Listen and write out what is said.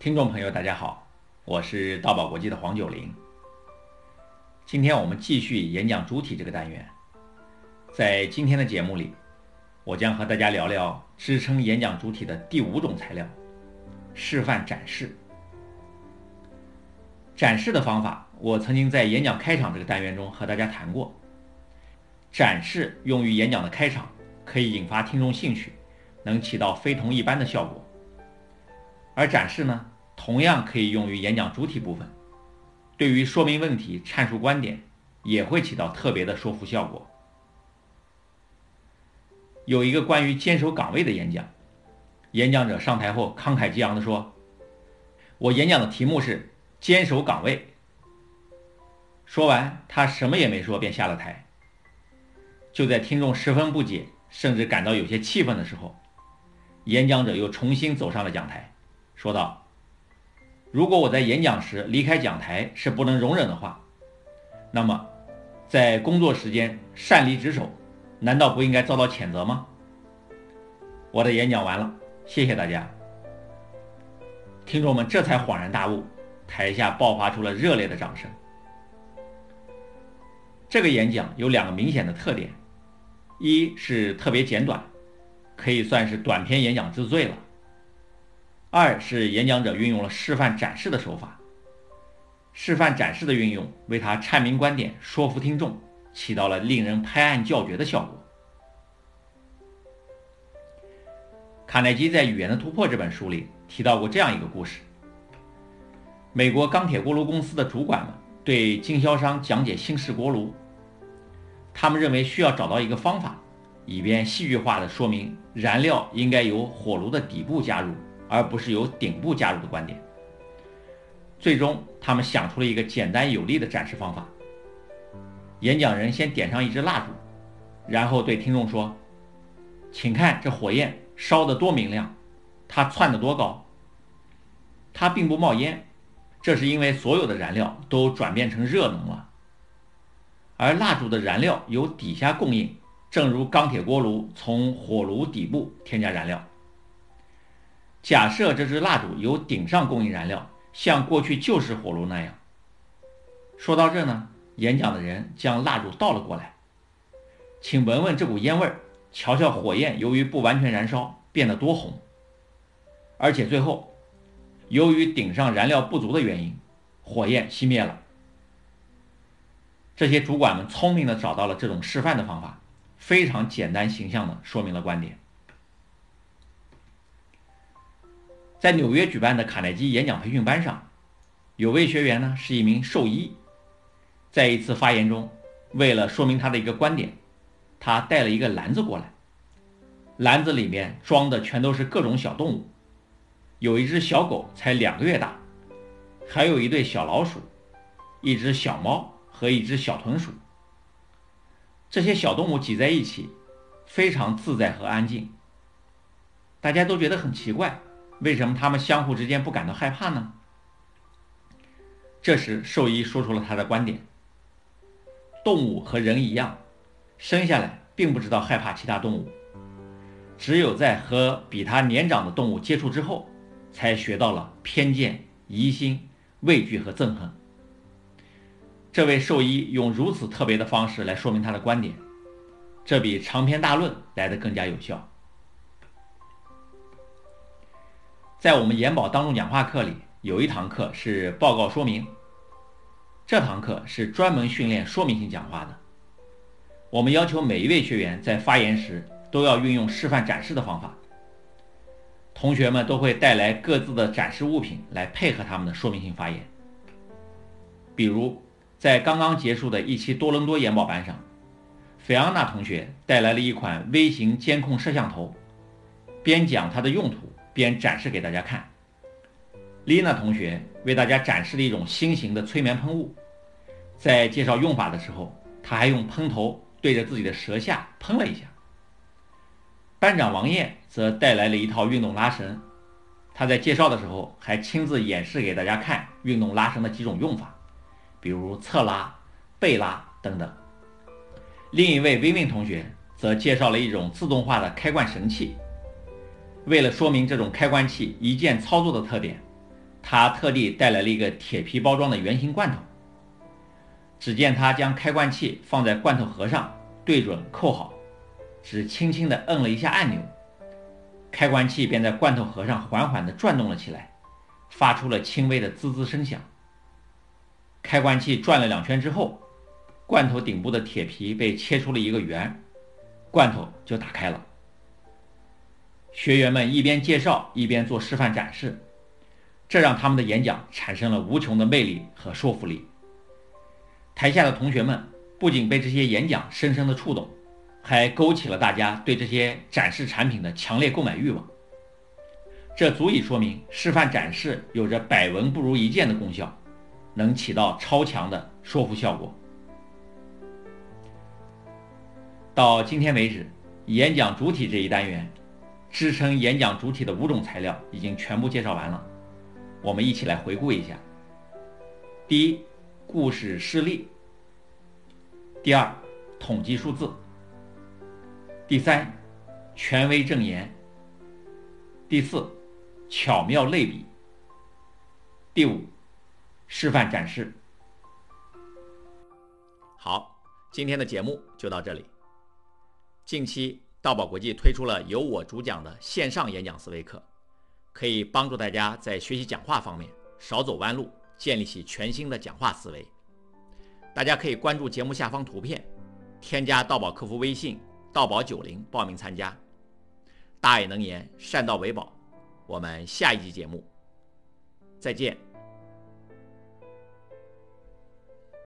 听众朋友，大家好，我是道宝国际的黄九龄。今天我们继续演讲主体这个单元，在今天的节目里，我将和大家聊聊支撑演讲主体的第五种材料——示范展示。展示的方法，我曾经在演讲开场这个单元中和大家谈过。展示用于演讲的开场，可以引发听众兴趣，能起到非同一般的效果。而展示呢，同样可以用于演讲主体部分，对于说明问题、阐述观点，也会起到特别的说服效果。有一个关于坚守岗位的演讲，演讲者上台后慷慨激昂地说：“我演讲的题目是坚守岗位。”说完，他什么也没说，便下了台。就在听众十分不解，甚至感到有些气愤的时候，演讲者又重新走上了讲台。说道：“如果我在演讲时离开讲台是不能容忍的话，那么在工作时间擅离职守，难道不应该遭到谴责吗？”我的演讲完了，谢谢大家。听众们这才恍然大悟，台下爆发出了热烈的掌声。这个演讲有两个明显的特点：一是特别简短，可以算是短篇演讲之最了。二是演讲者运用了示范展示的手法，示范展示的运用为他阐明观点、说服听众，起到了令人拍案叫绝的效果。卡耐基在《语言的突破》这本书里提到过这样一个故事：美国钢铁锅炉公司的主管们对经销商讲解新式锅炉，他们认为需要找到一个方法，以便戏剧化的说明燃料应该由火炉的底部加入。而不是由顶部加入的观点。最终，他们想出了一个简单有力的展示方法。演讲人先点上一支蜡烛，然后对听众说：“请看这火焰烧得多明亮，它窜得多高。它并不冒烟，这是因为所有的燃料都转变成热能了。而蜡烛的燃料由底下供应，正如钢铁锅炉从火炉底部添加燃料。”假设这支蜡烛由顶上供应燃料，像过去旧式火炉那样。说到这呢，演讲的人将蜡烛倒了过来，请闻闻这股烟味儿，瞧瞧火焰由于不完全燃烧变得多红。而且最后，由于顶上燃料不足的原因，火焰熄灭了。这些主管们聪明地找到了这种示范的方法，非常简单形象地说明了观点。在纽约举办的卡耐基演讲培训班上，有位学员呢是一名兽医，在一次发言中，为了说明他的一个观点，他带了一个篮子过来，篮子里面装的全都是各种小动物，有一只小狗才两个月大，还有一对小老鼠，一只小猫和一只小豚鼠。这些小动物挤在一起，非常自在和安静，大家都觉得很奇怪。为什么他们相互之间不感到害怕呢？这时，兽医说出了他的观点：动物和人一样，生下来并不知道害怕其他动物，只有在和比他年长的动物接触之后，才学到了偏见、疑心、畏惧和憎恨。这位兽医用如此特别的方式来说明他的观点，这比长篇大论来得更加有效。在我们研宝当众讲话课里，有一堂课是报告说明。这堂课是专门训练说明性讲话的。我们要求每一位学员在发言时都要运用示范展示的方法。同学们都会带来各自的展示物品来配合他们的说明性发言。比如，在刚刚结束的一期多伦多研宝班上，菲昂娜同学带来了一款微型监控摄像头，边讲它的用途。边展示给大家看。丽娜同学为大家展示了一种新型的催眠喷雾，在介绍用法的时候，他还用喷头对着自己的舌下喷了一下。班长王艳则带来了一套运动拉绳，他在介绍的时候还亲自演示给大家看运动拉绳的几种用法，比如侧拉、背拉等等。另一位 Vivin 同学则介绍了一种自动化的开罐神器。为了说明这种开关器一键操作的特点，他特地带来了一个铁皮包装的圆形罐头。只见他将开罐器放在罐头盒上，对准扣好，只轻轻地摁了一下按钮，开关器便在罐头盒上缓缓地转动了起来，发出了轻微的滋滋声响。开关器转了两圈之后，罐头顶部的铁皮被切出了一个圆，罐头就打开了。学员们一边介绍一边做示范展示，这让他们的演讲产生了无穷的魅力和说服力。台下的同学们不仅被这些演讲深深的触动，还勾起了大家对这些展示产品的强烈购买欲望。这足以说明示范展示有着百闻不如一见的功效，能起到超强的说服效果。到今天为止，演讲主体这一单元，支撑演讲主体的五种材料已经全部介绍完了。我们一起来回顾一下。第一。故事事例。第二，统计数字。第三，权威证言。第四，巧妙类比。第五，示范展示。好，今天的节目就到这里。近期，道宝国际推出了由我主讲的线上演讲思维课，可以帮助大家在学习讲话方面少走弯路。建立起全新的讲话思维。大家可以关注节目下方图片，添加道宝客服微信“道宝九零”报名参加。大爱能言，善道为宝。我们下一集节目再见。